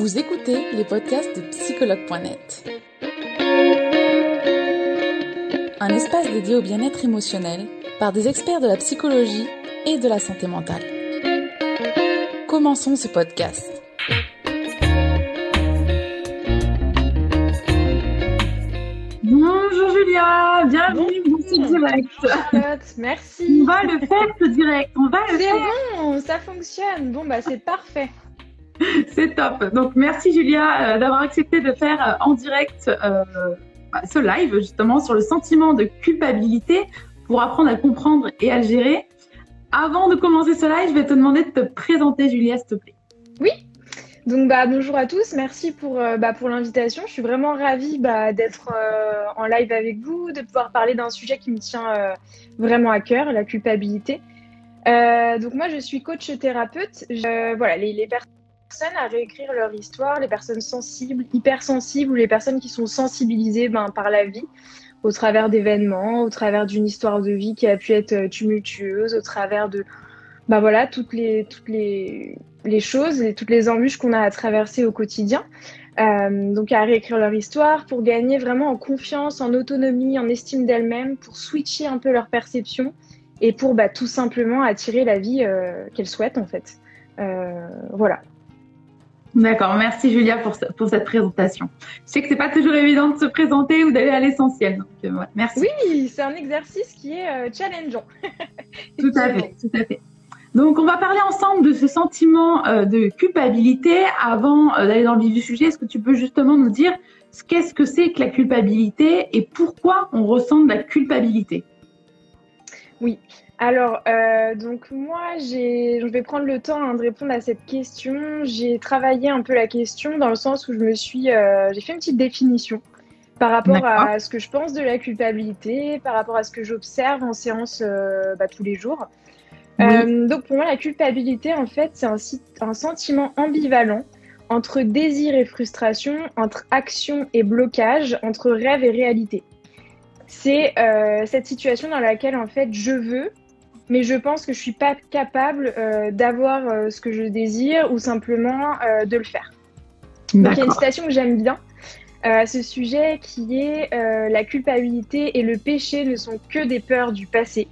Vous écoutez les podcasts de psychologue.net. Un espace dédié au bien-être émotionnel par des experts de la psychologie et de la santé mentale. Commençons ce podcast. Bonjour Julia, bienvenue dans ce direct. merci. On va le faire ce direct, on va le C'est faire. bon, ça fonctionne. Bon, bah c'est parfait. C'est top. Donc merci Julia euh, d'avoir accepté de faire euh, en direct euh, bah, ce live justement sur le sentiment de culpabilité pour apprendre à comprendre et à gérer. Avant de commencer ce live, je vais te demander de te présenter Julia s'il te plaît. Donc bah bonjour à tous, merci pour, bah, pour l'invitation. Je suis vraiment ravie d'être en live avec vous, de pouvoir parler d'un sujet qui me tient vraiment à cœur, la culpabilité. Donc moi je suis coach thérapeute. Voilà, les, les personnes à réécrire leur histoire, les personnes sensibles, hypersensibles ou les personnes qui sont sensibilisées ben, par la vie au travers d'événements, au travers d'une histoire de vie qui a pu être euh, tumultueuse, au travers de bah voilà toutes les toutes les choses et toutes les embûches qu'on a à traverser au quotidien. Euh, donc à réécrire leur histoire pour gagner vraiment en confiance, en autonomie, en estime d'elles-mêmes, pour switcher un peu leur perception et pour bah, tout simplement attirer la vie euh, qu'elles souhaitent en fait. Voilà. D'accord, merci Julia pour, ce- pour cette présentation. Je sais que c'est pas toujours évident de se présenter ou d'aller à l'essentiel. Donc euh, ouais, merci. Oui, c'est un exercice qui est euh, challengeant. Tout à fait, tout à fait. Donc, on va parler ensemble de ce sentiment euh, de culpabilité. Avant euh, d'aller dans le vif du sujet, est-ce que tu peux justement nous dire ce qu'est-ce que c'est que la culpabilité et pourquoi on ressent de la culpabilité? Alors, euh, donc moi, je vais prendre le temps hein, de répondre à cette question. J'ai travaillé un peu la question dans le sens où je me suis, euh, j'ai fait une petite définition par rapport à ce que je pense de la culpabilité, par rapport à ce que j'observe en séance euh, bah, tous les jours. Oui. Donc pour moi, la culpabilité, en fait, c'est un, sentiment ambivalent entre désir et frustration, entre action et blocage, entre rêve et réalité. C'est euh, cette situation dans laquelle, en fait, je veux, mais je pense que je suis pas capable euh, d'avoir euh, ce que je désire ou simplement euh, de le faire. Donc il y a une citation que j'aime bien à ce sujet qui est la culpabilité et le péché ne sont que des peurs du passé.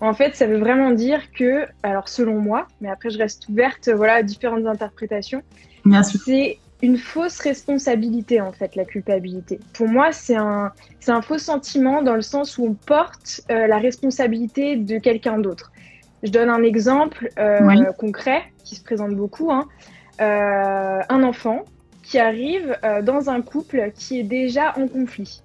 En fait, ça veut vraiment dire que, alors selon moi, mais après je reste ouverte voilà, à différentes interprétations, c'est une fausse responsabilité en fait, la culpabilité. Pour moi, c'est un, c'est un faux sentiment dans le sens où on porte euh, la responsabilité de quelqu'un d'autre. Je donne un exemple euh, Oui. concret qui se présente beaucoup. hein. Euh, un enfant qui arrive dans un couple qui est déjà en conflit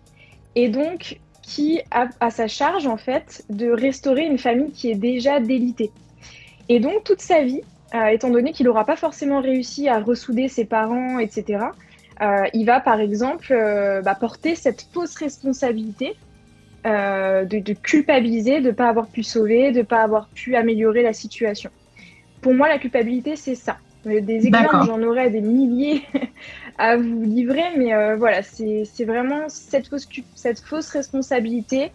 et donc qui a à sa charge en fait de restaurer une famille qui est déjà délitée. Et donc toute sa vie, étant donné qu'il n'aura pas forcément réussi à ressouder ses parents, etc., euh, il va par exemple euh, bah, porter cette fausse responsabilité euh, de, de culpabiliser de ne pas avoir pu sauver, de ne pas avoir pu améliorer la situation. Pour moi, la culpabilité, c'est ça. Euh, Des exemples, j'en aurais des milliers à vous livrer, mais euh, voilà, c'est vraiment cette fausse, cette fausse responsabilité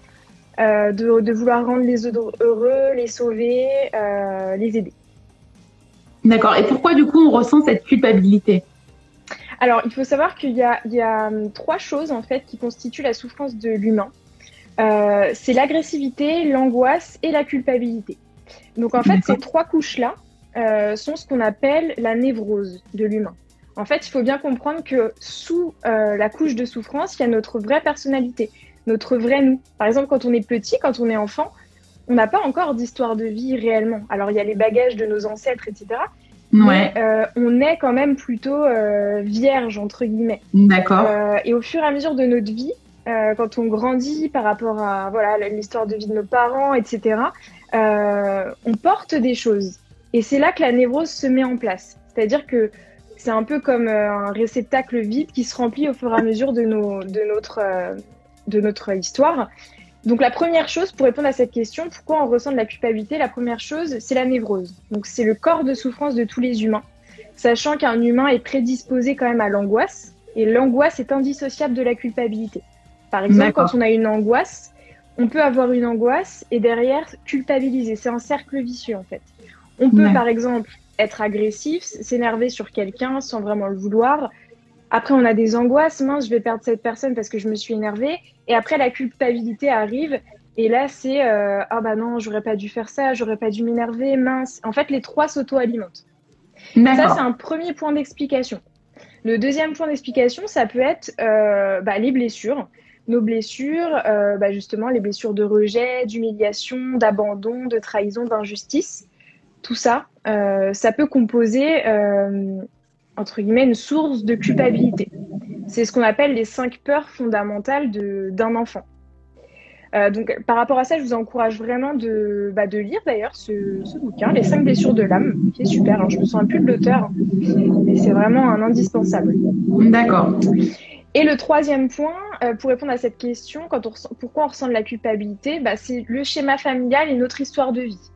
euh, de, de vouloir rendre les autres heureux, les sauver, euh, les aider. D'accord. Et pourquoi du coup on ressent cette culpabilité? Alors, il faut savoir qu'il y a, il y a hum, trois choses en fait qui constituent la souffrance de l'humain. Euh, c'est l'agressivité, l'angoisse et la culpabilité. Donc en fait, ces trois couches-là euh, sont ce qu'on appelle la névrose de l'humain. En fait, il faut bien comprendre que sous euh, la couche de souffrance, il y a notre vraie personnalité, notre vrai nous. Par exemple, quand on est petit, quand on est enfant, on n'a pas encore d'histoire de vie réellement. Alors, il y a les bagages de nos ancêtres, etc. Ouais. Mais euh, on est quand même plutôt euh, vierge, entre guillemets. D'accord. Euh, et au fur et à mesure de notre vie, quand on grandit par rapport à voilà l'histoire de vie de nos parents, etc., on porte des choses. Et c'est là que la névrose se met en place. C'est-à-dire que c'est un peu comme un réceptacle vide qui se remplit au fur et à mesure de, nos, de, notre, de notre histoire. Donc la première chose, pour répondre à cette question, pourquoi on ressent de la culpabilité, la première chose, c'est la névrose. Donc c'est le corps de souffrance de tous les humains, sachant qu'un humain est prédisposé quand même à l'angoisse, et l'angoisse est indissociable de la culpabilité. Par exemple, quand on a une angoisse, on peut avoir une angoisse et derrière culpabiliser. C'est un cercle vicieux en fait. On peut par exemple être agressif, s'énerver sur quelqu'un sans vraiment le vouloir. Après, on a des angoisses, mince, je vais perdre cette personne parce que je me suis énervée. Et après, la culpabilité arrive. Et là, c'est ah bah non, j'aurais pas dû faire ça, j'aurais pas dû m'énerver, mince. En fait, les trois s'auto-alimentent. Ça, c'est un premier point d'explication. Le deuxième point d'explication, ça peut être euh, bah, les blessures. Nos blessures, euh, bah, justement, les blessures de rejet, d'humiliation, d'abandon, de trahison, d'injustice. Tout ça, euh, ça peut composer, entre guillemets, une source de culpabilité. C'est ce qu'on appelle les cinq peurs fondamentales d'un enfant. Euh, donc, par rapport à ça, je vous encourage vraiment de, bah, de lire d'ailleurs ce, bouquin, Les cinq blessures de l'âme, qui est super. Alors, je me souviens plus de l'auteur, mais c'est vraiment un indispensable. D'accord. Et le troisième point, euh, pour répondre à cette question, quand on pourquoi on ressent de la culpabilité, bah, c'est le schéma familial et notre histoire de vie.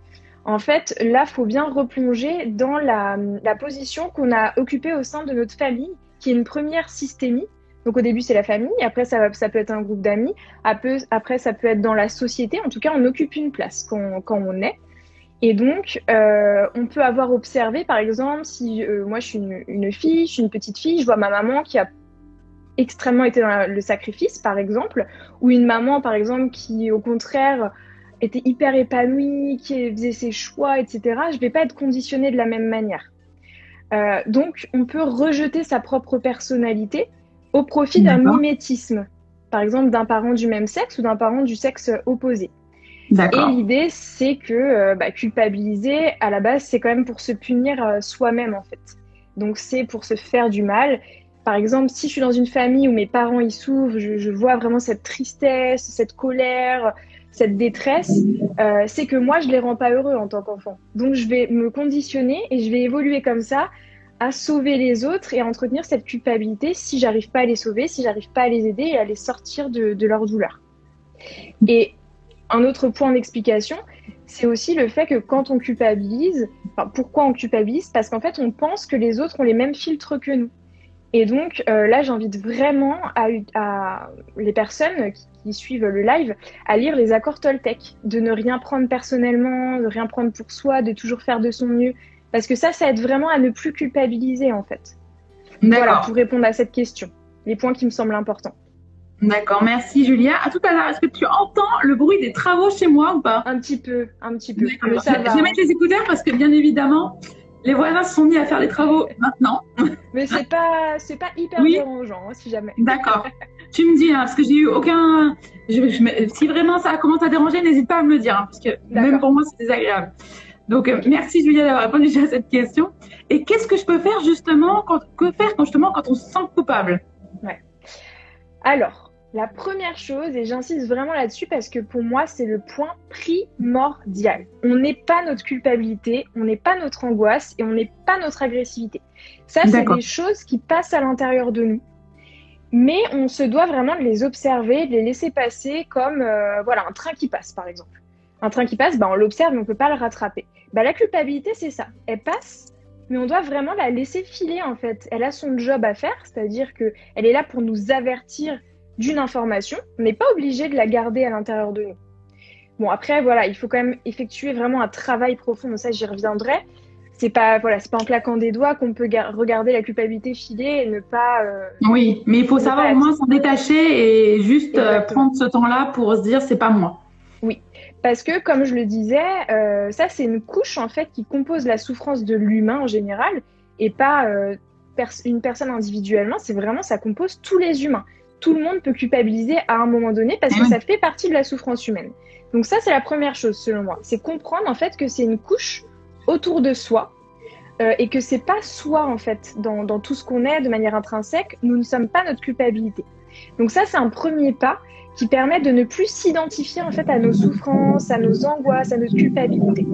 En fait, là, faut bien replonger dans la, position qu'on a occupée au sein de notre famille, qui est une première systémie, donc au début, c'est la famille, après, ça, peut être un groupe d'amis, après, ça peut être dans la société. En tout cas, on occupe une place quand, quand on est. Et donc, euh, on peut avoir observé, par exemple, si euh, moi je suis une, fille, je suis une petite fille, je vois ma maman qui a extrêmement été dans le sacrifice, par exemple, ou une maman, par exemple, qui au contraire était hyper épanouie, qui faisait ses choix, etc. Je ne vais pas être conditionnée de la même manière. Euh, donc, on peut rejeter sa propre personnalité au profit d'un mimétisme, par exemple d'un parent du même sexe ou d'un parent du sexe opposé. Et l'idée, c'est que euh, bah, culpabiliser, à la base, c'est quand même pour se punir euh, soi-même, en fait. Donc, c'est pour se faire du mal. Par exemple, si je suis dans une famille où mes parents y souffrent, je, vois vraiment cette tristesse, cette colère, cette détresse, euh, c'est que moi, je les rends pas heureux en tant qu'enfant. Donc, je vais me conditionner et je vais évoluer comme ça à sauver les autres et à entretenir cette culpabilité si j'arrive pas à les sauver, si j'arrive pas à les aider et à les sortir de, leur douleur. Et un autre point d'explication, c'est aussi le fait que quand on culpabilise, pourquoi on culpabilise? Parce qu'en fait, on pense que les autres ont les mêmes filtres que nous. Et donc euh, là, j'invite vraiment à, les personnes qui, qui, suivent le live à lire les accords Toltec, de ne rien prendre personnellement, de rien prendre pour soi, de toujours faire de son mieux, parce que ça, ça aide vraiment à ne plus culpabiliser, en fait. Voilà, pour répondre à cette question. Les points qui me semblent importants. D'accord, merci Julia. À tout à l'heure, est-ce que tu entends le bruit des travaux chez moi ou pas? Un petit peu, un petit peu. Je vais mettre les écouteurs parce que bien évidemment, les voisins se sont mis à faire les travaux maintenant. Mais c'est pas, c'est pas hyper dérangeant, hein, si jamais. D'accord. tu me dis, hein, parce que j'ai eu aucun. si vraiment ça commence à déranger, n'hésite pas à me le dire, hein, parce que même pour moi c'est désagréable. Donc, euh, merci Julia d'avoir répondu à cette question. Et qu'est-ce que je peux faire justement, quand, que faire quand, justement quand on se sent coupable? Ouais. Alors, la première chose, et j'insiste vraiment là-dessus parce que pour moi, c'est le point primordial. On n'est pas notre culpabilité, on n'est pas notre angoisse et on n'est pas notre agressivité. Ça, c'est des choses qui passent à l'intérieur de nous. Mais on se doit vraiment de les observer, de les laisser passer comme euh, voilà un train qui passe, par exemple. Un train qui passe, bah, on l'observe, mais on ne peut pas le rattraper. Bah, la culpabilité, c'est ça. Elle passe, mais on doit vraiment la laisser filer, en fait. Elle a son job à faire, c'est-à-dire qu'elle est là pour nous avertir d'une information. On n'est pas obligé de la garder à l'intérieur de nous. Bon, après, voilà, il faut quand même effectuer vraiment un travail profond. Ça, j'y reviendrai. C'est pas, voilà, c'est pas en claquant des doigts qu'on peut regarder la culpabilité filer et ne pas. Euh, oui, mais il faut savoir au moins s'en détacher et juste euh, prendre ce temps-là pour se dire c'est pas moi. Oui, parce que, comme je le disais, euh, ça, c'est une couche, en fait, qui compose la souffrance de l'humain en général, et pas une personne individuellement. C'est vraiment, ça compose tous les humains. Tout le monde peut culpabiliser à un moment donné parce que ça fait partie de la souffrance humaine. Donc ça, c'est la première chose, selon moi. C'est comprendre, en fait, que c'est une couche autour de soi, euh, et que c'est pas soi, en fait, dans, tout ce qu'on est de manière intrinsèque. Nous ne sommes pas notre culpabilité. Donc ça, c'est un premier pas qui permet de ne plus s'identifier en fait à nos souffrances, à nos angoisses, à nos culpabilités.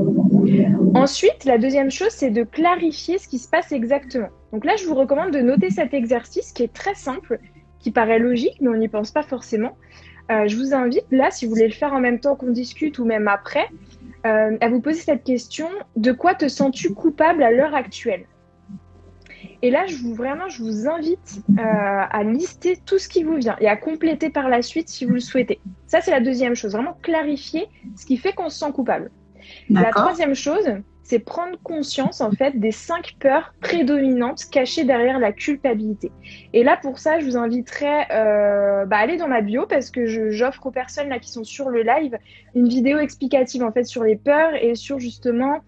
Ensuite, la deuxième chose, c'est de clarifier ce qui se passe exactement. Donc là, je vous recommande de noter cet exercice qui est très simple, qui paraît logique, mais on n'y pense pas forcément. Euh, je vous invite là, si vous voulez le faire en même temps qu'on discute ou même après, euh, à vous poser cette question de quoi te sens-tu coupable à l'heure actuelle? Et là, je vous, vraiment, je vous invite euh, à lister tout ce qui vous vient et à compléter par la suite si vous le souhaitez. Ça, c'est la deuxième chose. Vraiment clarifier ce qui fait qu'on se sent coupable. La troisième chose, c'est prendre conscience en fait des cinq peurs prédominantes cachées derrière la culpabilité. Et là pour ça, je vous inviterai euh, bah, à aller dans ma bio parce que j'offre aux personnes qui sont sur le live une vidéo explicative en fait sur les peurs et sur justement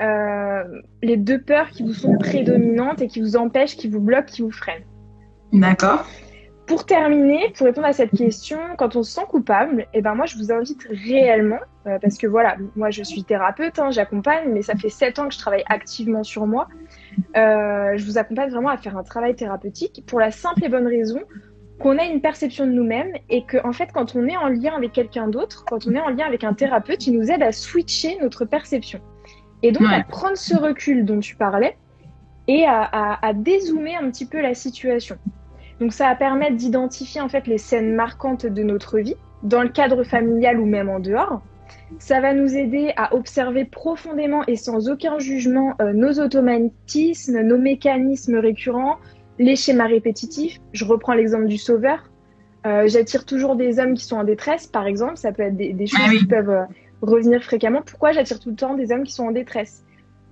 euh, les deux peurs qui vous sont prédominantes et qui vous empêchent, qui vous bloquent, qui vous freinent. D'accord. Pour terminer, pour répondre à cette question, quand on se sent coupable, eh ben moi je vous invite réellement, euh, parce que voilà, moi je suis thérapeute, hein, j'accompagne, mais ça fait sept ans que je travaille activement sur moi. Euh, je vous accompagne vraiment à faire un travail thérapeutique pour la simple et bonne raison qu'on a une perception de nous-mêmes et que en fait quand on est en lien avec quelqu'un d'autre, quand on est en lien avec un thérapeute, il nous aide à switcher notre perception. Et donc à prendre ce recul dont tu parlais et à, à, à dézoomer un petit peu la situation. Donc ça va permettre d'identifier en fait les scènes marquantes de notre vie, dans le cadre familial ou même en dehors. Ça va nous aider à observer profondément et sans aucun jugement euh, nos automatismes, nos mécanismes récurrents, les schémas répétitifs. Je reprends l'exemple du sauveur. Euh, j'attire toujours des hommes qui sont en détresse, par exemple. Ça peut être des, choses ah qui peuvent euh, revenir fréquemment. Pourquoi j'attire tout le temps des hommes qui sont en détresse?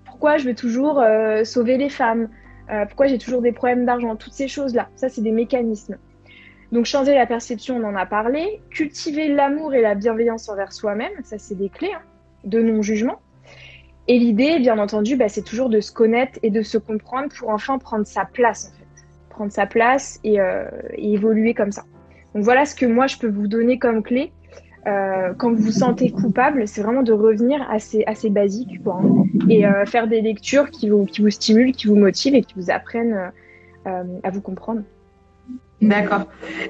Pourquoi je veux toujours sauver les femmes? Euh, pourquoi j'ai toujours des problèmes d'argent, toutes ces choses-là. Ça, c'est des mécanismes. Donc changer la perception, on en a parlé. Cultiver l'amour et la bienveillance envers soi-même, ça c'est des clés hein, de non-jugement. Et l'idée, bien entendu, bah, c'est toujours de se connaître et de se comprendre pour enfin prendre sa place en fait. Prendre sa place et, euh, et évoluer comme ça. Donc voilà ce que moi je peux vous donner comme clé euh, quand vous vous sentez coupable, c'est vraiment de revenir à ces, basiques quoi, hein, et euh, faire des lectures qui vous, qui vous stimulent, qui vous motivent et qui vous apprennent euh, à vous comprendre. D'accord.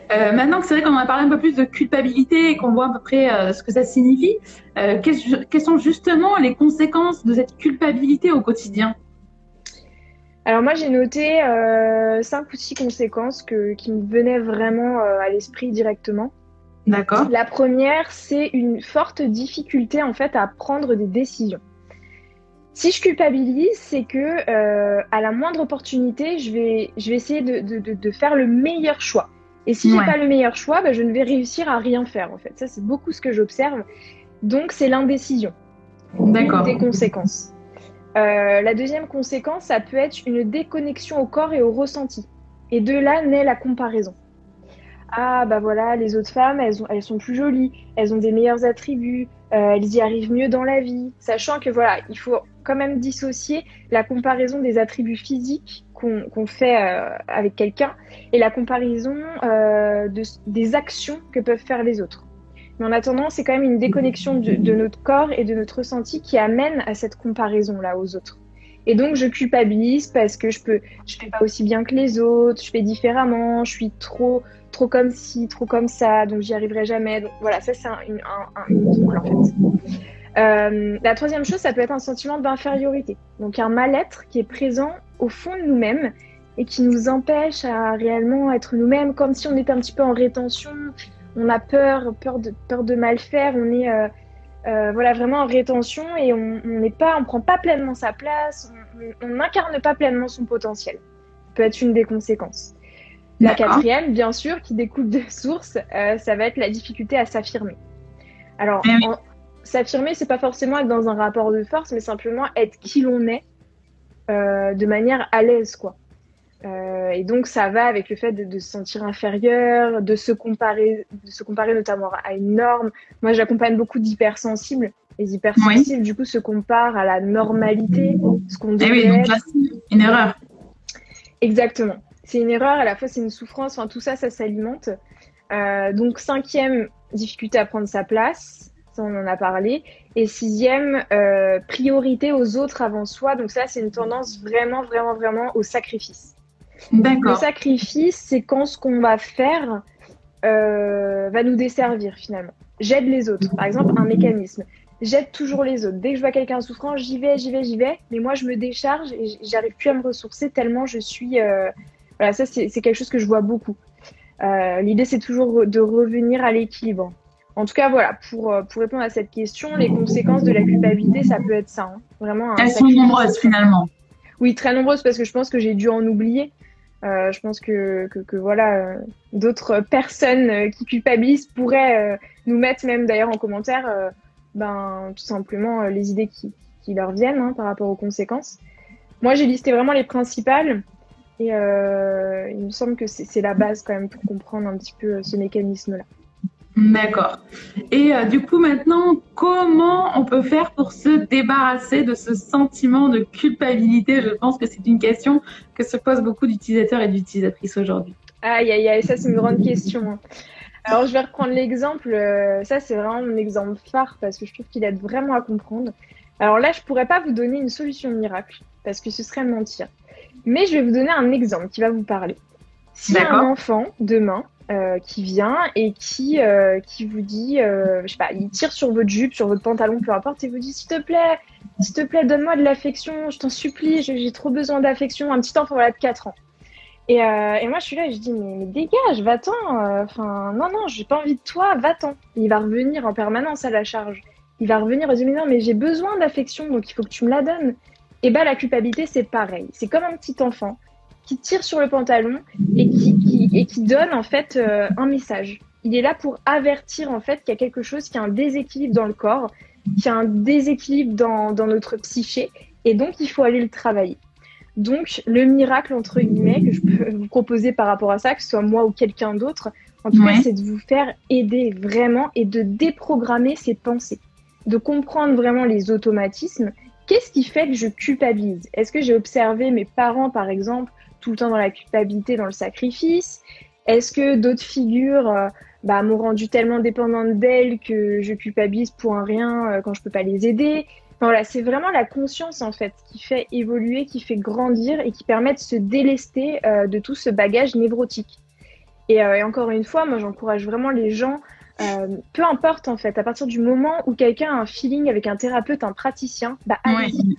maintenant que c'est vrai qu'on a parlé un peu plus de culpabilité et qu'on voit à peu près ce que ça signifie, quelles, sont justement les conséquences de cette culpabilité au quotidien? Alors moi j'ai noté cinq ou six conséquences que, qui me venaient vraiment à l'esprit directement. D'accord. La première, c'est une forte difficulté en fait à prendre des décisions. Si je culpabilise, c'est que euh, à la moindre opportunité, je vais, je vais essayer de, de, de faire le meilleur choix. Et si j'ai pas le meilleur choix, bah, je ne vais réussir à rien faire en fait. Ça, c'est beaucoup ce que j'observe. Donc, c'est l'indécision. D'accord. Des conséquences. Euh, la deuxième conséquence, ça peut être une déconnexion au corps et au ressenti. Et de là naît la comparaison ah bah voilà, les autres femmes, elles, elles sont plus jolies, elles ont des meilleurs attributs, euh, elles y arrivent mieux dans la vie, sachant que voilà, il faut quand même dissocier la comparaison des attributs physiques qu'on fait euh, avec quelqu'un et la comparaison euh, de, des actions que peuvent faire les autres. Mais en attendant, c'est quand même une déconnexion de, de, notre corps et de notre ressenti qui amène à cette comparaison-là aux autres. Et donc, je culpabilise parce que je peux, je fais pas aussi bien que les autres, je fais différemment, je suis trop, trop comme ci, trop comme ça, donc j'y arriverai jamais. Donc voilà, ça c'est un, un, un, en fait. Euh, la troisième chose, ça peut être un sentiment d'infériorité. Donc un mal-être qui est présent au fond de nous-mêmes et qui nous empêche à réellement être nous-mêmes, comme si on était un petit peu en rétention. On a peur, peur de, peur de mal faire. On est euh, euh, voilà vraiment en rétention et on n'est pas, on prend pas pleinement sa place. On n'incarne pas pleinement son potentiel. Ça peut être une des conséquences. La quatrième, bien sûr, qui découle de source, euh, ça va être la difficulté à s'affirmer. Alors, eh s'affirmer, c'est pas forcément être dans un rapport de force, mais simplement être qui l'on est euh, de manière à l'aise, quoi. Euh, et donc, ça va avec le fait de, se sentir inférieur, de se comparer, de se comparer notamment à une norme. Moi, j'accompagne beaucoup d'hypersensibles. Les hypersensibles, du coup, se comparent à la normalité, ce qu'on eh oui, donc là, une erreur. Exactement c'est une erreur, à la fois c'est une souffrance, enfin tout ça, ça s'alimente. Euh, donc cinquième, difficulté à prendre sa place, ça on en a parlé. Et sixième, euh, priorité aux autres avant soi. Donc ça, c'est une tendance vraiment, vraiment, vraiment au sacrifice. D'accord. Le sacrifice, c'est quand ce qu'on va faire euh, va nous desservir finalement. J'aide les autres. Par exemple, un mécanisme. J'aide toujours les autres. Dès que je vois quelqu'un souffrant, j'y vais, j'y vais, j'y vais. Mais moi, je me décharge et j'arrive plus à me ressourcer tellement je suis voilà, ça, c'est quelque chose que je vois beaucoup. Euh, l'idée, c'est toujours de revenir à l'équilibre. En tout cas, voilà, pour, euh, pour répondre à cette question, les conséquences de la culpabilité, ça peut être ça. Hein. Vraiment Elles sont nombreuses finalement. Oui, très nombreuses parce que je pense que j'ai dû en oublier. Euh, je pense que, que, voilà, d'autres personnes qui culpabilisent pourraient nous mettre même d'ailleurs en commentaire, ben, tout simplement les idées qui, qui leur viennent hein, par rapport aux conséquences. Moi, j'ai listé vraiment les principales. Et euh, il me semble que c'est la base quand même pour comprendre un petit peu ce mécanisme-là. D'accord. Et euh, du coup, maintenant, comment on peut faire pour se débarrasser de ce sentiment de culpabilité? Je pense que c'est une question que se posent beaucoup d'utilisateurs et d'utilisatrices aujourd'hui. Aïe, aïe, aïe, ça c'est une grande question. Hein. Alors, je vais reprendre l'exemple. Euh, ça, c'est vraiment mon exemple phare parce que je trouve qu'il aide vraiment à comprendre. Alors là, je pourrais pas vous donner une solution miracle parce que ce serait mentir. Mais je vais vous donner un exemple qui va vous parler. Si un enfant, demain, euh, qui vient et qui, euh, qui vous dit, euh, je sais pas, il tire sur votre jupe, sur votre pantalon, peu importe, et vous dit, s'il te plaît, s'il te plaît, donne-moi de l'affection, je t'en supplie, j'ai trop besoin d'affection, un petit enfant voilà, de 4 ans. Et, et, moi, je suis là et je dis, mais, mais dégage, va-t'en, enfin, non, non, j'ai pas envie de toi, va-t'en. Il va revenir en permanence à la charge. Il va revenir et dire, mais non, mais j'ai besoin d'affection, donc il faut que tu me la donnes. Et bah, la culpabilité, c'est pareil. C'est comme un petit enfant qui tire sur le pantalon et qui, et qui donne en fait euh, un message. Il est là pour avertir en fait qu'il y a quelque chose, qui a un déséquilibre dans le corps, qu'il y a un déséquilibre dans, dans notre psyché et donc il faut aller le travailler. Donc le miracle entre guillemets que je peux vous proposer par rapport à ça, que ce soit moi ou quelqu'un d'autre, en tout cas c'est de vous faire aider vraiment et de déprogrammer ses pensées, de comprendre vraiment les automatismes. Qu'est-ce qui fait que je culpabilise? Est-ce que j'ai observé mes parents par exemple tout le temps dans la culpabilité, dans le sacrifice? Est-ce que d'autres figures euh, bah, m'ont rendu tellement dépendante d'elles que je culpabilise pour un rien euh, quand je peux pas les aider? Voilà, c'est vraiment la conscience en fait qui fait évoluer, qui fait grandir et qui permet de se délester euh, de tout ce bagage névrotique. Et, encore une fois, moi j'encourage vraiment les gens, peu importe en fait, à partir du moment où quelqu'un a un feeling avec un thérapeute, un praticien, bah allez-y.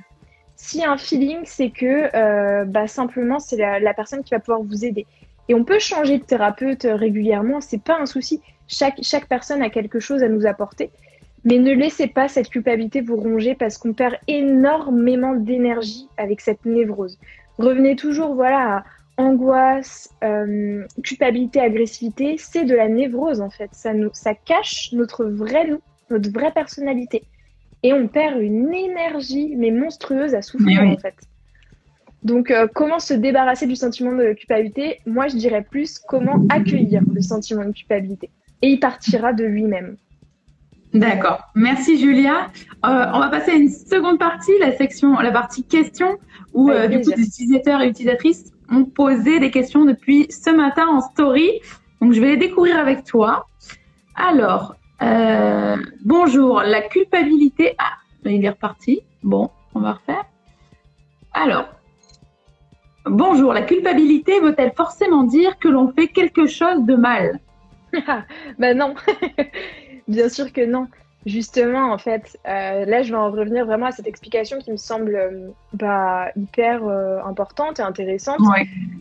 Si un feeling, c'est que euh, bah, simplement c'est la, personne qui va pouvoir vous aider. Et on peut changer de thérapeute régulièrement, c'est pas un souci. Chaque, chaque personne a quelque chose à nous apporter. Mais ne laissez pas cette culpabilité vous ronger parce qu'on perd énormément d'énergie avec cette névrose. Revenez toujours voilà, à angoisse, euh, culpabilité, agressivité. C'est de la névrose en fait. Ça, nous, ça cache notre vrai nous, notre vraie personnalité et on perd une énergie mais monstrueuse à souffrir en fait. Donc euh, comment se débarrasser du sentiment de culpabilité? Moi je dirais plus comment accueillir le sentiment de culpabilité et il partira de lui-même. D'accord. Merci Julia. Euh, on va passer à une seconde partie, la section, la partie questions, où euh, du coup, les utilisateurs et utilisatrices ont posé des questions depuis ce matin en story. Donc, je vais les découvrir avec toi. Alors, euh, bonjour, la culpabilité. Ah, il est reparti. Bon, on va refaire. Alors, bonjour, la culpabilité veut-elle forcément dire que l'on fait quelque chose de mal? Ben non, bien sûr que non. Justement, en fait, euh, là, je vais en revenir vraiment à cette explication qui me semble euh, bah, hyper importante et intéressante.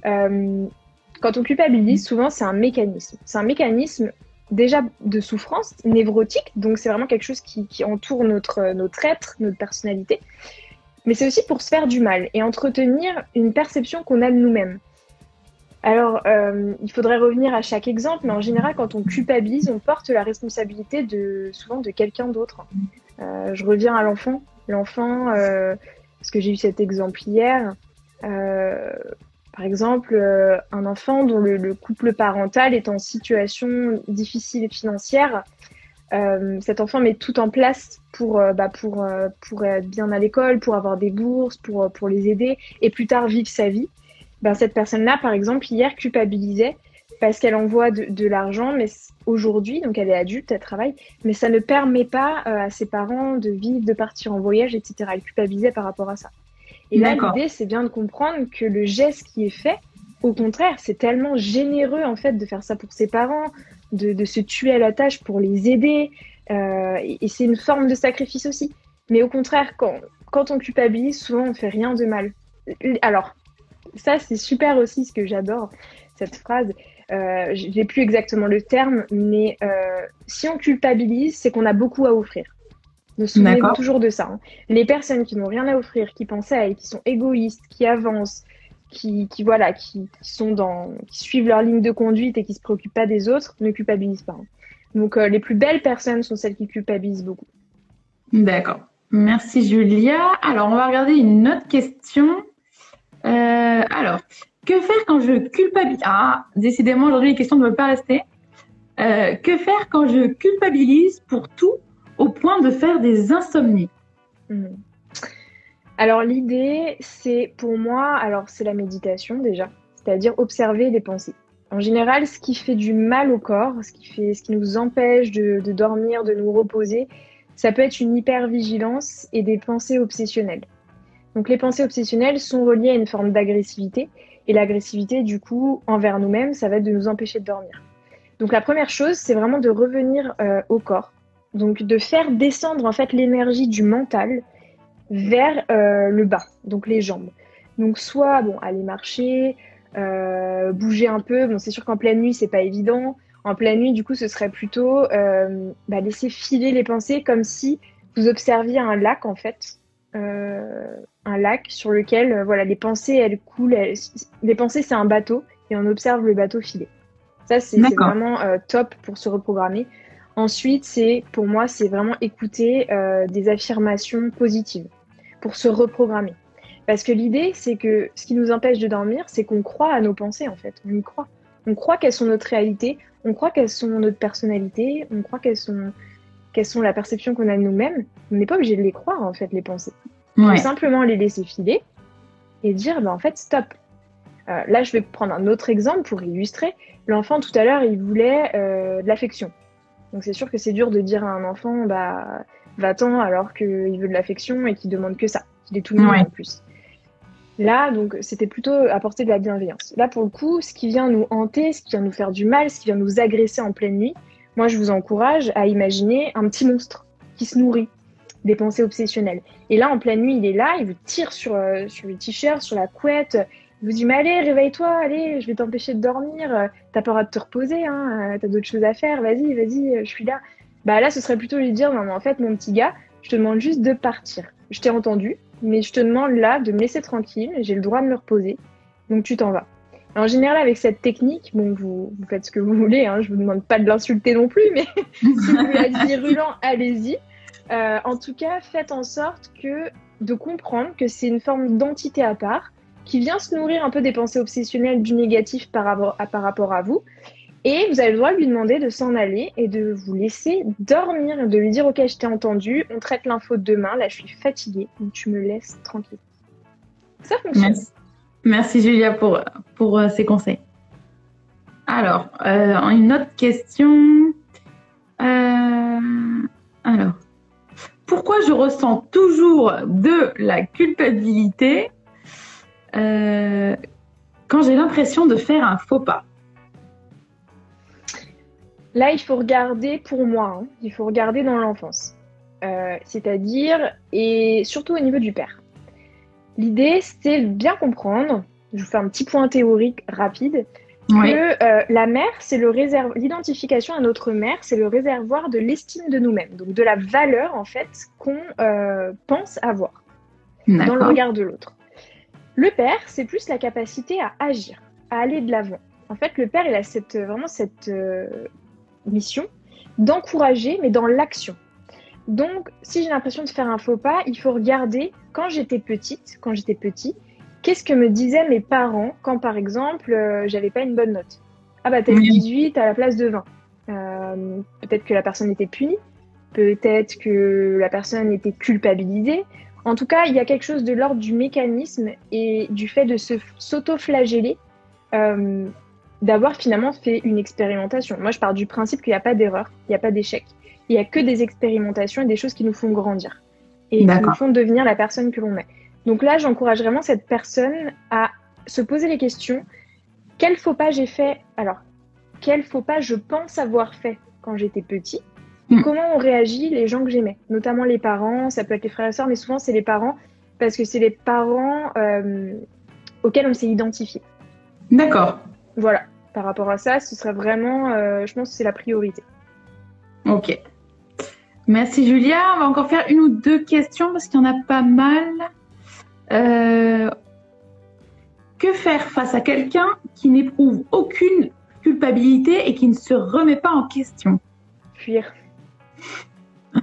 quand on culpabilise, souvent, c'est un mécanisme. C'est un mécanisme déjà de souffrance névrotique, donc c'est vraiment quelque chose qui, entoure notre, notre être, notre personnalité, mais c'est aussi pour se faire du mal et entretenir une perception qu'on a de nous-mêmes. Alors, euh, il faudrait revenir à chaque exemple, mais en général, quand on culpabilise, on porte la responsabilité de souvent de quelqu'un d'autre. Euh, je reviens à l'enfant. L'enfant, euh, parce que j'ai eu cet exemple hier, par exemple, euh, un enfant dont le, couple parental est en situation difficile financière, euh, cet enfant met tout en place pour, euh, bah, pour, pour être bien à l'école, pour avoir des bourses, pour, pour les aider et plus tard vivre sa vie. Ben, cette personne-là, par exemple, hier culpabilisait parce qu'elle envoie de, de l'argent, mais aujourd'hui, donc elle est adulte, elle travaille, mais ça ne permet pas à ses parents de vivre, de partir en voyage, etc. Elle culpabilisait par rapport à ça. Et là, l'idée, c'est bien de comprendre que le geste qui est fait, au contraire, c'est tellement généreux en fait de faire ça pour ses parents, de, de se tuer à la tâche pour les aider. Euh, et, c'est une forme de sacrifice aussi. Mais au contraire, quand, quand on culpabilise, souvent on fait rien de mal. Alors, ça c'est super aussi ce que j'adore, cette phrase. Euh, J'ai plus exactement le terme, mais euh, si on culpabilise, c'est qu'on a beaucoup à offrir. Ne souvenez toujours de ça. Hein. Les personnes qui n'ont rien à offrir, qui pensent à elles, qui sont égoïstes, qui avancent, qui, voilà, qui, sont dans, qui suivent leur ligne de conduite et qui se préoccupent pas des autres, ne culpabilisent pas. Hein. Donc euh, les plus belles personnes sont celles qui culpabilisent beaucoup. D'accord. Merci Julia. Alors, on va regarder une autre question. Euh, alors, que faire quand je culpabilise? Ah, décidément, aujourd'hui, les questions ne veulent pas rester. Euh, que faire quand je culpabilise pour tout au point de faire des insomnies? Hmm. Alors, l'idée, c'est pour moi, alors c'est la méditation déjà, c'est-à-dire observer les pensées. En général, ce qui fait du mal au corps, ce qui, fait, ce qui nous empêche de, de dormir, de nous reposer, ça peut être une hypervigilance et des pensées obsessionnelles. Donc les pensées obsessionnelles sont reliées à une forme d'agressivité et l'agressivité du coup envers nous-mêmes, ça va être de nous empêcher de dormir. Donc la première chose, c'est vraiment de revenir euh, au corps, donc de faire descendre en fait l'énergie du mental vers euh, le bas, donc les jambes. Donc soit bon aller marcher, euh, bouger un peu. Bon c'est sûr qu'en pleine nuit c'est pas évident. En pleine nuit, du coup, ce serait plutôt bah, laisser filer les pensées comme si vous observiez un lac en fait, un lac sur lequel voilà les pensées elles coulent. Les pensées c'est un bateau et on observe le bateau filer. Ça, c'est vraiment euh, top pour se reprogrammer. Ensuite, c'est pour moi, c'est vraiment écouter euh, des affirmations positives pour se reprogrammer. Parce que l'idée, c'est que ce qui nous empêche de dormir, c'est qu'on croit à nos pensées, en fait. On y croit. On croit qu'elles sont notre réalité, on croit qu'elles sont notre personnalité, on croit qu'elles sont, qu'elles sont la perception qu'on a de nous-mêmes. On n'est pas obligé de les croire, en fait, les pensées. On peut simplement les laisser filer et dire, bah, en fait, stop. Euh, là, je vais prendre un autre exemple pour illustrer. L'enfant, tout à l'heure, il voulait euh, de l'affection. Donc, c'est sûr que c'est dur de dire à un enfant, bah, va-t'en, alors qu'il veut de l'affection et qu'il demande que ça, qu'il est tout le en plus. Là, donc, c'était plutôt apporter de la bienveillance. Là, pour le coup, ce qui vient nous hanter, ce qui vient nous faire du mal, ce qui vient nous agresser en pleine nuit, moi, je vous encourage à imaginer un petit monstre qui se nourrit des pensées obsessionnelles. Et là, en pleine nuit, il est là, il vous tire sur, euh, sur le t-shirt, sur la couette, vous dit, mais allez, réveille-toi, allez, je vais t'empêcher de dormir, t'as pas le droit de te reposer, hein, t'as d'autres choses à faire, vas-y, vas-y, euh, je suis là. Bah là, ce serait plutôt lui dire, non, mais en fait, mon petit gars, je te demande juste de partir. Je t'ai entendu, mais je te demande là de me laisser tranquille, j'ai le droit de me reposer, donc tu t'en vas. En général, avec cette technique, bon, vous, faites ce que vous voulez, hein, je vous demande pas de l'insulter non plus, mais si vous voulez être virulent, allez-y. en tout cas, faites en sorte que de comprendre que c'est une forme d'entité à part, qui vient se nourrir un peu des pensées obsessionnelles du négatif par rapport à, vous. Et vous avez le droit de lui demander de s'en aller et de vous laisser dormir, de lui dire Ok, je t'ai entendu, on traite l'info demain, là je suis fatiguée, donc tu me laisses tranquille. Ça fonctionne. Julia pour, pour euh, ces conseils. Alors, euh, une autre question. Euh, alors, pourquoi je ressens toujours de la culpabilité quand j'ai l'impression de faire un faux pas? Là, il faut regarder pour moi, hein, il faut regarder dans l'enfance. C'est-à-dire, et surtout au niveau du père. L'idée, c'est de bien comprendre, je vous fais un petit point théorique rapide, que euh, la mère, c'est le réservoir, l'identification à notre mère, c'est le réservoir de l'estime de nous-mêmes, donc de la valeur en fait qu'on pense avoir dans le regard de l'autre. Le père, c'est plus la capacité à agir, à aller de l'avant. En fait, le père, il a cette, vraiment cette euh, mission d'encourager, mais dans l'action. Donc, si j'ai l'impression de faire un faux pas, il faut regarder quand j'étais petite, quand j'étais petit, qu'est-ce que me disaient mes parents quand, par exemple, euh, j'avais pas une bonne note. Ah bah t'as eu 18 à la place de 20. Euh, peut-être que la personne était punie, peut-être que la personne était culpabilisée, en tout cas, il y a quelque chose de l'ordre du mécanisme et du fait de se s'auto-flageller, euh, d'avoir finalement fait une expérimentation. Moi, je pars du principe qu'il n'y a pas d'erreur, il n'y a pas d'échec. Il n'y a que des expérimentations et des choses qui nous font grandir et qui nous font devenir la personne que l'on est. Donc là, j'encourage vraiment cette personne à se poser les questions. Quel faux pas j'ai fait? Alors, quel faux pas je pense avoir fait quand j'étais petit? Hmm. comment ont réagi les gens que j'aimais, notamment les parents, ça peut être les frères et sœurs, mais souvent c'est les parents, parce que c'est les parents euh, auxquels on s'est identifié. D'accord. Voilà, par rapport à ça, ce serait vraiment, euh, je pense que c'est la priorité. Ok. Merci Julia. On va encore faire une ou deux questions parce qu'il y en a pas mal. Euh, que faire face à quelqu'un qui n'éprouve aucune culpabilité et qui ne se remet pas en question? Fuir.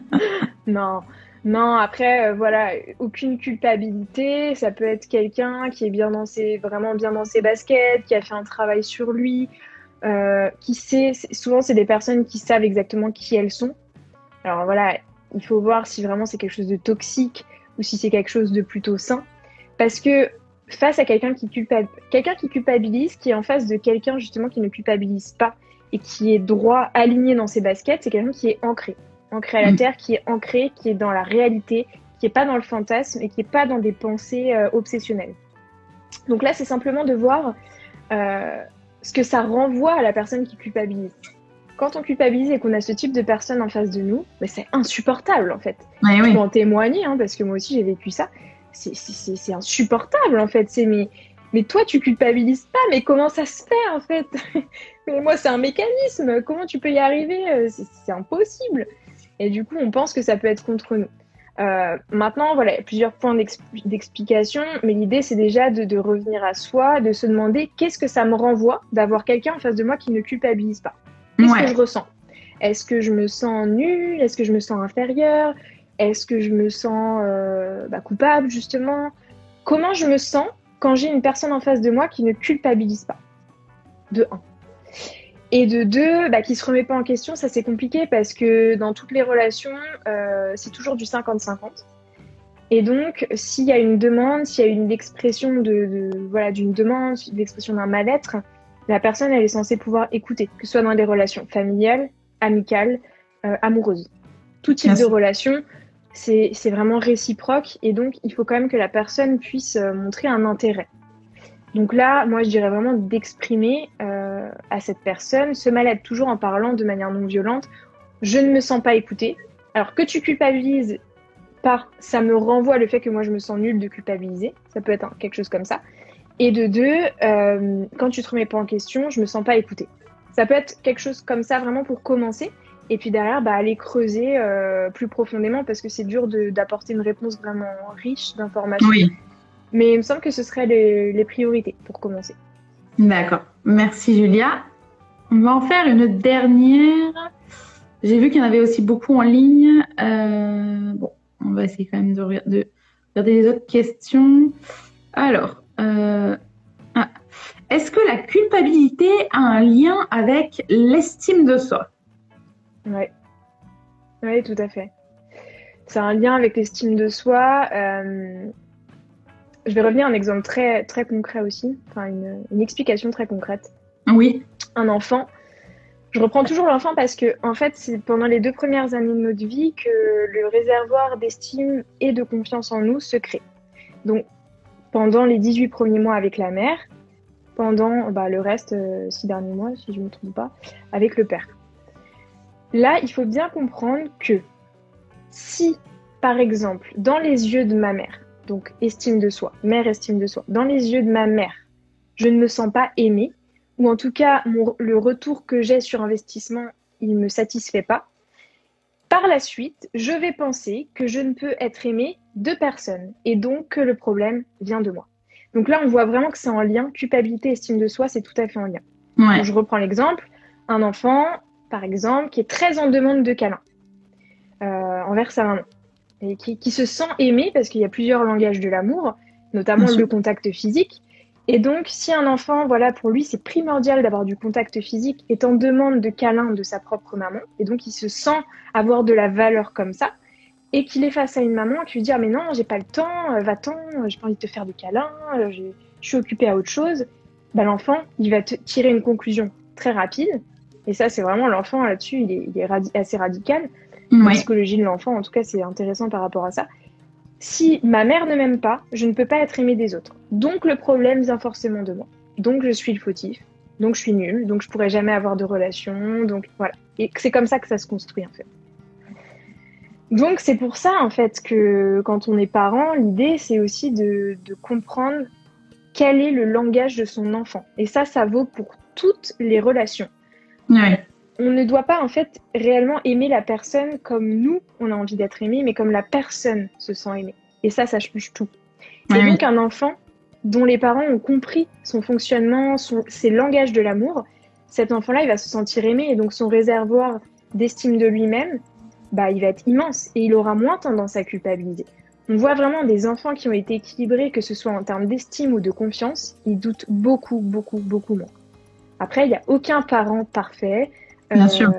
non, Non, après, euh, voilà, aucune culpabilité. Ça peut être quelqu'un qui est bien dans ses, vraiment bien dans ses baskets, qui a fait un travail sur lui, euh, qui sait. Souvent, c'est des personnes qui savent exactement qui elles sont. Alors voilà, il faut voir si vraiment c'est quelque chose de toxique ou si c'est quelque chose de plutôt sain. Parce que face à quelqu'un qui, quelqu'un qui culpabilise, qui est en face de quelqu'un justement qui ne culpabilise pas et qui est droit, aligné dans ses baskets, c'est quelqu'un qui est ancré ancré à la terre, qui est ancré, qui est dans la réalité, qui n'est pas dans le fantasme et qui n'est pas dans des pensées euh, obsessionnelles. Donc là, c'est simplement de voir euh, ce que ça renvoie à la personne qui culpabilise. Quand on culpabilise et qu'on a ce type de personne en face de nous, mais c'est insupportable en fait. je peux en témoigner hein, parce que moi aussi j'ai vécu ça. C'est insupportable en fait. C'est mais, mais toi tu culpabilises pas, mais comment ça se fait en fait? Mais moi c'est un mécanisme. Comment tu peux y arriver? Euh, C'est impossible. Et du coup, on pense que ça peut être contre nous. Euh, maintenant, voilà, plusieurs points d'explication, mais l'idée, c'est déjà de, revenir à soi, de se demander qu'est-ce que ça me renvoie d'avoir quelqu'un en face de moi qui ne culpabilise pas. Qu'est-ce que je ressens? Est-ce que je me sens nulle? Est-ce que je me sens inférieure? Est-ce que je me sens euh, bah, coupable, justement? Comment je me sens quand j'ai une personne en face de moi qui ne culpabilise pas? De un. Et de deux, bah, qui se remet pas en question, ça c'est compliqué parce que dans toutes les relations, euh, c'est toujours du 50-50. Et donc, s'il y a une demande, s'il y a une expression de, voilà d'une demande, l'expression d'un mal-être, la personne elle est censée pouvoir écouter, que ce soit dans des relations familiales, amicales, euh, amoureuses, tout type de relation, c'est vraiment réciproque et donc il faut quand même que la personne puisse euh, montrer un intérêt. Donc là, moi, je dirais vraiment d'exprimer euh, à cette personne ce mal-être, toujours en parlant de manière non violente. Je ne me sens pas écoutée. Alors que tu culpabilises par, ça me renvoie le fait que moi, je me sens nulle de culpabiliser. Ça peut être quelque chose comme ça. Et de deux, euh, quand tu te remets pas en question, je me sens pas écoutée. Ça peut être quelque chose comme ça vraiment pour commencer. Et puis derrière, bah, aller creuser euh, plus profondément parce que c'est dur d'apporter une réponse vraiment riche d'informations. Oui. Mais il me semble que ce serait les, priorités pour commencer. D'accord. Merci Julia. On va en faire une dernière. J'ai vu qu'il y en avait aussi beaucoup en ligne. Euh, bon, on va essayer quand même de, regarder les autres questions. Alors, euh, ah. est-ce que la culpabilité a un lien avec l'estime de soi? Oui. Oui, tout à fait. C'est un lien avec l'estime de soi. Euh, je vais revenir à un exemple très, très concret aussi, enfin une, explication très concrète. Oui. Un enfant. Je reprends toujours l'enfant parce que, en fait, c'est pendant les deux premières années de notre vie que le réservoir d'estime et de confiance en nous se crée. Donc, pendant les 18 premiers mois avec la mère, pendant bah, le reste, euh, six derniers mois, si je ne me trompe pas, avec le père. Là, il faut bien comprendre que si, par exemple, dans les yeux de ma mère, donc estime de soi, mère estime de soi. Dans les yeux de ma mère, je ne me sens pas aimée, ou en tout cas le retour que j'ai sur investissement, il ne me satisfait pas. Par la suite, je vais penser que je ne peux être aimée de personne et donc que le problème vient de moi. Donc là, on voit vraiment que c'est en lien, culpabilité, estime de soi, c'est tout à fait en lien. je reprends l'exemple, un enfant, par exemple, qui est très en demande de câlin euh, envers sa maman et qui, se sent aimé parce qu'il y a plusieurs langages de l'amour, notamment le contact physique. Et donc, si un enfant, voilà, pour lui, c'est primordial d'avoir du contact physique, est en demande de câlin de sa propre maman, et donc il se sent avoir de la valeur comme ça, et qu'il est face à une maman qui lui dit ah mais non, j'ai pas le temps, euh, va-t'en, euh, j'ai pas envie de te faire de câlin, euh, je suis occupé à autre chose. Bah, l'enfant, il va tirer une conclusion très rapide, et ça, c'est vraiment l'enfant là-dessus, il est, il est assez radical. La psychologie de l'enfant, en tout cas, c'est intéressant par rapport à ça. Si ma mère ne m'aime pas, je ne peux pas être aimée des autres. Donc le problème vient forcément de moi. Donc je suis le fautif. Donc je suis nulle. Donc je pourrai jamais avoir de relation. Donc voilà. Et c'est comme ça que ça se construit en fait. Donc c'est pour ça en fait que quand on est parent, l'idée c'est aussi de, comprendre quel est le langage de son enfant. Et ça, ça vaut pour toutes les relations. Ouais on ne doit pas en fait réellement aimer la personne comme nous, on a envie d'être aimé, mais comme la personne se sent aimée. Et ça, ça change tout. Et donc un enfant dont les parents ont compris son fonctionnement, ses langages de l'amour, cet enfant-là, il va se sentir aimé et donc son réservoir d'estime de lui-même bah, il va être immense et il aura moins tendance à culpabiliser. On voit vraiment des enfants qui ont été équilibrés, que ce soit en termes d'estime ou de confiance, ils doutent beaucoup, beaucoup, beaucoup moins. Après, il n'y a aucun parent parfait. Bien euh, sûr.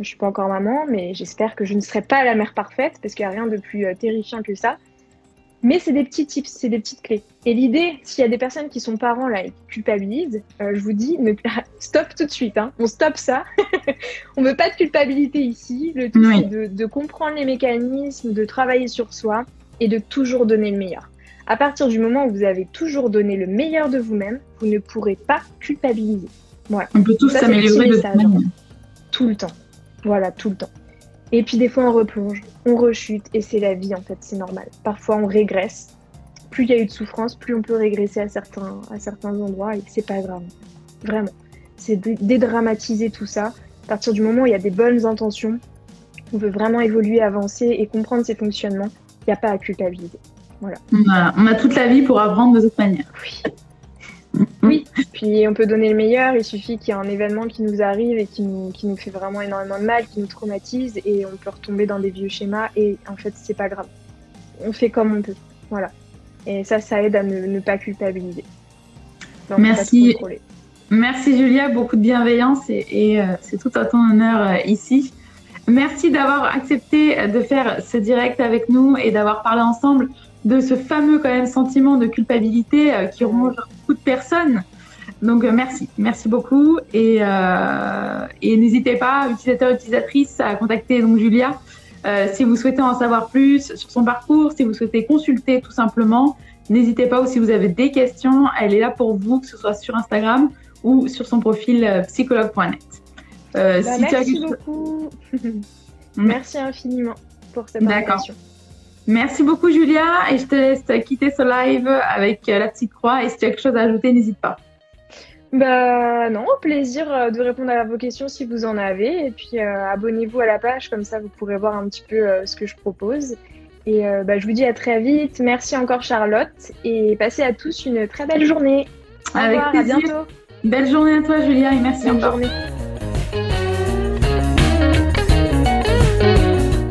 Je suis pas encore maman, mais j'espère que je ne serai pas la mère parfaite parce qu'il n'y a rien de plus euh, terrifiant que ça. Mais c'est des petits tips, c'est des petites clés. Et l'idée, s'il y a des personnes qui sont parents là et qui culpabilisent, euh, je vous dis, ne... stop tout de suite. Hein. On stoppe ça. on veut pas de culpabilité ici. Le tout, c'est de, de, comprendre les mécanismes, de travailler sur soi et de toujours donner le meilleur. À partir du moment où vous avez toujours donné le meilleur de vous-même, vous ne pourrez pas culpabiliser. On peut tous s'améliorer de. Tout le temps. Voilà, tout le temps. Et puis des fois on replonge, on rechute et c'est la vie en fait, c'est normal. Parfois on régresse. Plus il y a eu de souffrance, plus on peut régresser à certains, à certains endroits et c'est pas grave. Vraiment. C'est dédramatiser tout ça. À partir du moment où il y a des bonnes intentions, on veut vraiment évoluer, avancer et comprendre ses fonctionnements, il n'y a pas à culpabiliser. Voilà. On a toute la vie pour apprendre de toute manière. Oui. Oui, puis on peut donner le meilleur, il suffit qu'il y ait un événement qui nous arrive et qui nous, qui nous fait vraiment énormément de mal, qui nous traumatise et on peut retomber dans des vieux schémas et en fait c'est pas grave. On fait comme on peut, voilà. Et ça, ça aide à ne, pas culpabiliser. Merci. Merci Julia, beaucoup de bienveillance et, euh, c'est tout à ton honneur euh, ici. Merci d'avoir accepté de faire ce direct avec nous et d'avoir parlé ensemble de ce fameux quand même sentiment de culpabilité euh, qui ronge beaucoup de personnes. Donc euh, merci, merci beaucoup et, euh, et n'hésitez pas, utilisateurs utilisatrices, à contacter donc Julia si vous souhaitez en savoir plus sur son parcours, si vous souhaitez consulter tout simplement. N'hésitez pas ou si vous avez des questions, elle est là pour vous, que ce soit sur Instagram ou sur son profil psychologue.net. Bah, merci beaucoup. merci infiniment pour cette invitation. Merci beaucoup Julia et je te laisse quitter ce live avec la petite croix et si tu as quelque chose à ajouter, n'hésite pas. Bah non, au plaisir euh, de répondre à vos questions si vous en avez et puis euh, abonnez-vous à la page comme ça vous pourrez voir un petit peu euh, ce que je propose. Et bah, je vous dis à très vite. Merci encore Charlotte et passez à tous une très belle journée. Au avec revoir, à bientôt. Belle journée à toi Julia et merci Bonne Journée.